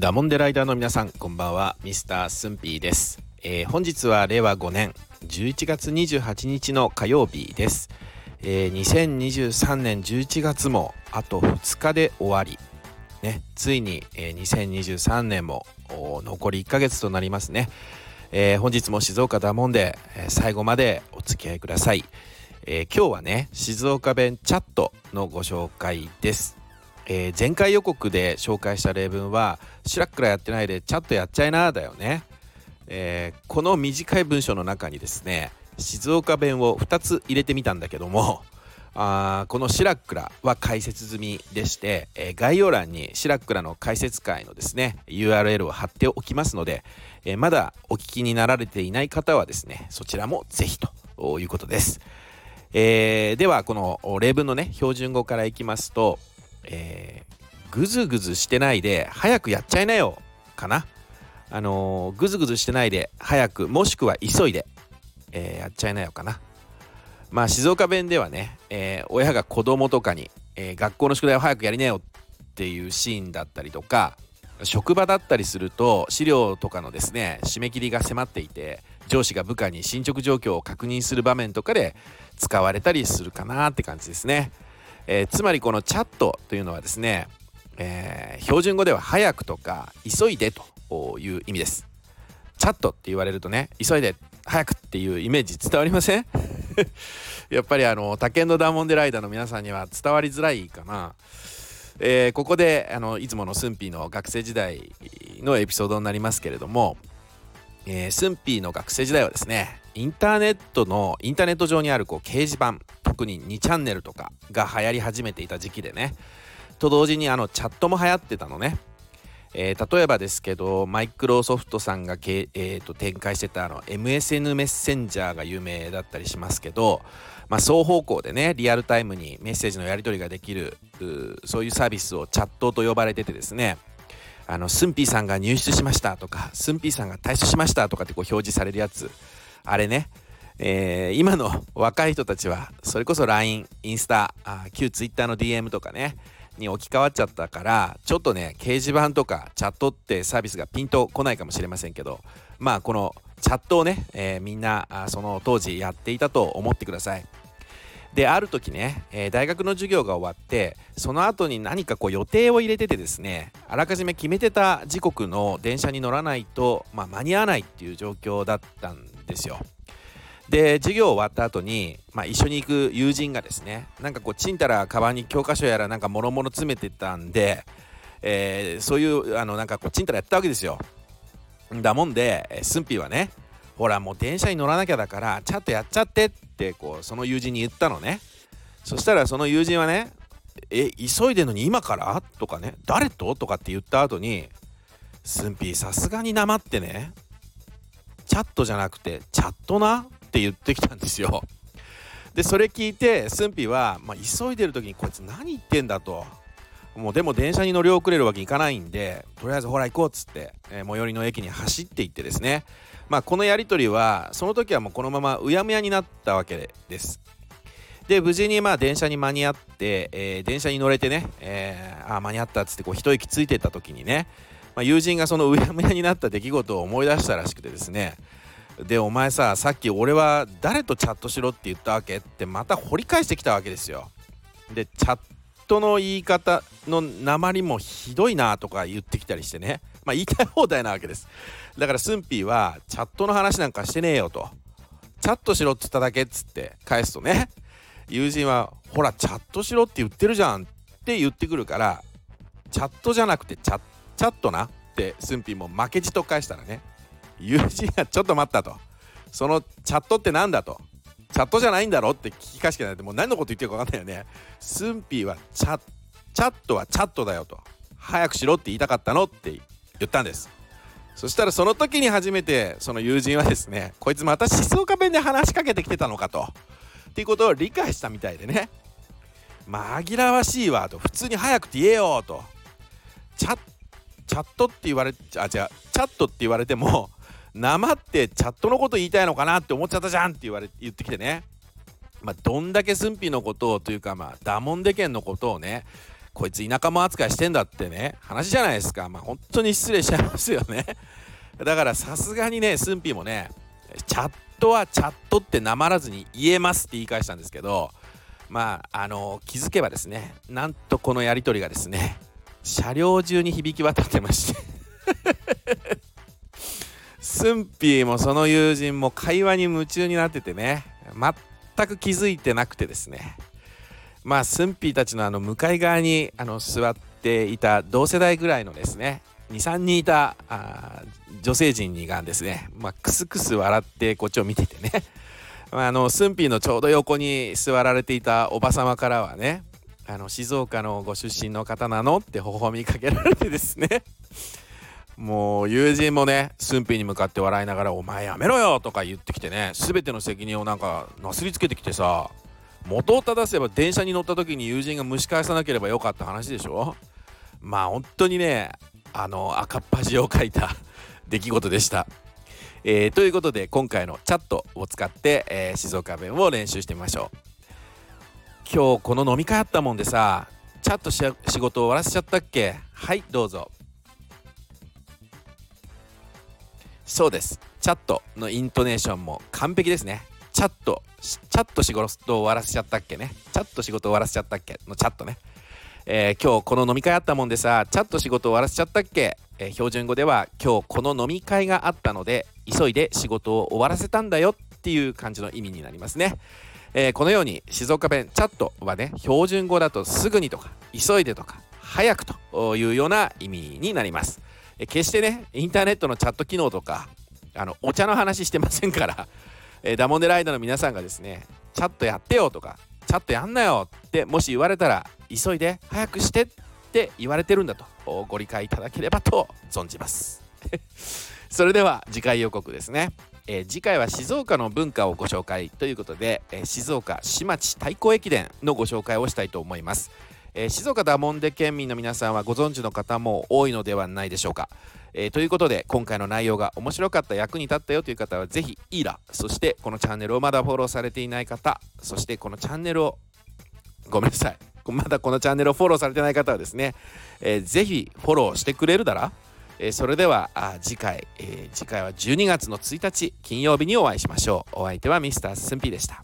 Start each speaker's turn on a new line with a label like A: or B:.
A: ダモンデライダーの皆さんこんばんは。ミスタースンピーです、えー、本日は令和5年11月28日の火曜日です、えー、2023年11月もあと2日で終わり。ねついに、えー、2023年も残り1ヶ月となりますね、えー、本日も静岡ダモンで、えー、最後までお付き合いください、えー、今日はね静岡弁チャットのご紹介です。えー、前回予告で紹介した例文は「シュラックラやってないでチャットやっちゃいな」だよね、えー、この短い文章の中にですね静岡弁を2つ入れてみたんだけどもあこのシラックラは解説済みでして、えー、概要欄にシラックラの解説会のですね URL を貼っておきますので、えー、まだお聞きになられていない方はですねそちらもぜひということです、えー、ではこの例文のね標準語からいきますとえー、ぐずぐずしてないで早くやっちゃいなよかなあのー、ぐずぐずしてないで早くもしくは急いで、えー、やっちゃいなよかなまあ静岡弁ではね、えー、親が子供とかに、えー、学校の宿題を早くやりなよっていうシーンだったりとか職場だったりすると資料とかのですね締め切りが迫っていて上司が部下に進捗状況を確認する場面とかで使われたりするかなって感じですね。えー、つまりこのチャットというのはですね、えー、標準語では早くとか急いでという意味です。チャットって言われるとね急いで早くっていうイメージ伝わりません？やっぱりあの他県のダーモンデライダーの皆さんには伝わりづらいかな。えー、ここであのいつものスンピーの学生時代のエピソードになりますけれども、えー、スンピーの学生時代はですねインターネットのインターネット上にあるこう掲示板特に2チャンネルとかが流行り始めていた時期でね。と同時にあのチャットも流行ってたのね、えー、例えばですけどマイクロソフトさんがけ、えー、と展開してたあの MSN メッセンジャーが有名だったりしますけど、まあ、双方向でねリアルタイムにメッセージのやり取りができるそういうサービスをチャットと呼ばれててですね。あのスンピーさんが入室しましたとかスンピーさんが退出しましたとかってこう表示されるやつ。あれねえー、今の若い人たちはそれこそ LINE インスタあ旧 Twitter の DM とかねに置き換わっちゃったからちょっとね掲示板とかチャットってサービスがピンとこないかもしれませんけどまあこのチャットをね、えー、みんなあその当時やっていたと思ってください。である時ね、えー、大学の授業が終わってその後に何かこう予定を入れててですねあらかじめ決めてた時刻の電車に乗らないと、まあ、間に合わないっていう状況だったんですよ。で授業終わった後に、まあ、一緒に行く友人がですねなんかこうちんたらカバンに教科書やらなんかもろもろ詰めてたんで、えー、そういうあのなんかこうちんたらやったわけですよ。だもんでスンピーはねほらもう電車に乗らなきゃだからちゃんとやっちゃってってこうその友人に言ったのね。そしたらその友人はねえ急いでんのに今から？とかね誰と？とかって言った後にスンピーさすがになまってねチャットじゃなくてチャットなって言ってきたんですよ。でそれ聞いてスンピは、まあ、急いでる時にこいつ何言ってんだと。もうでも電車に乗り遅れるわけいかないんでとりあえずほら行こうっつって、えー、最寄りの駅に走って行ってですねまあこのやり取りはその時はもうこのままうやむやになったわけですで無事にまあ電車に間に合って、えー、電車に乗れてね、えー、あ間に合ったっつってこう一息ついてった時にね、まあ、友人がそのうやむやになった出来事を思い出したらしくてですね。でお前ささっき俺は誰とチャットしろって言ったわけってまた掘り返してきたわけですよ。でチャットの言い方の鉛もひどいなとか言ってきたりしてね。まあ言いたい放題なわけです。だからスンピーはチャットの話なんかしてねえよと。チャットしろって言っただけっつって返すとね。友人はほらチャットしろって言ってるじゃんって言ってくるからチャットじゃなくてチャットチャットなってスンピーも負けじと返したらね友人がちょっと待ったと。そのチャットって何だと。チャットじゃないんだろって聞き返してないともう何のこと言ってるか分かんないよね。スンピーはチャチャットはチャットだよと。早くしろって言いたかったのって言ったんです。そしたらその時に初めてその友人はですねこいつまた静岡弁で話しかけてきてたのかと。っていうことを理解したみたいでね。紛らわしいわと。普通に早くて言えよと。チャッチャットって言われあ違うチャットって言われても なまってチャットのこと言いたいのかなって思っちゃったじゃんって言われ言ってきてね。まあどんだけ駿府のことをというかまあダモンデ県のことをねこいつ田舎も扱いしてんだってね話じゃないですか。まあ本当に失礼しちゃいますよね。だからさすがにねスンもねチャットはチャットってなまらずに言えますって言い返したんですけどまああの気づけばですねなんとこのやり取りがですね車両中に響き渡ってまして。スンピーもその友人も会話に夢中になっててね。全く気づいてなくてですね。まあスンピーたちのあの向かい側にあの座っていた同世代ぐらいのですね23人いたあ女性陣がですね、まあ、クスクス笑ってこっちを見ててね。まあのスンピーのちょうど横に座られていたおば様からはねあの静岡のご出身の方なのって微笑みかけられてですね もう友人もね駿府に向かって笑いながら「お前やめろよ!」とか言ってきてね全ての責任をなんかなすりつけてきてさ元を正せば電車に乗った時に友人が蒸し返さなければよかった話でしょ？まあ本当にねあの赤っ端を書いた 出来事でした。えー、ということで今回のチャットを使って、えー、静岡弁を練習してみましょう。今日この飲み会あったもんでさチャット仕事終わらせちゃったっけ？はいどうぞ。そうです。チャットのイントネーションも完璧ですね。チャットチャット仕事終わらせちゃったっけね？チャット仕事終わらせちゃったっけ？のチャットね。えー、今日この飲み会あったもんでさチャット仕事終わらせちゃったっけ、えー、標準語では今日この飲み会があったので急いで仕事を終わらせたんだよっていう感じの意味になりますね、えー、このように静岡弁チャットはね標準語だとすぐにとか急いでとか早くというような意味になります。え決してねインターネットのチャット機能とか あのお茶の話してませんから、えー、ダモンデライダーの皆さんがですねチャットやってよとかチャットやんなよってもし言われたら急いで早くしてって言われてるんだとご理解いただければと存じます。それでは次回予告ですね、えー、次回は静岡の文化をご紹介ということで、えー、静岡市町太鼓駅伝のご紹介をしたいと思います。えー、静岡ダモンデ県民の皆さんはご存知の方も多いのではないでしょうか。え、ということで今回の内容が面白かった役に立ったよという方はぜひいいらそしてこのチャンネルをまだフォローされていない方そしてこのチャンネルをごめんなさい。まだこのチャンネルをフォローされてない方はですね、えー、ぜひフォローしてくれるだら、えー、それではあ次回、えー、次回は12月の1日金曜日にお会いしましょう。お相手はミスタースンピーでした。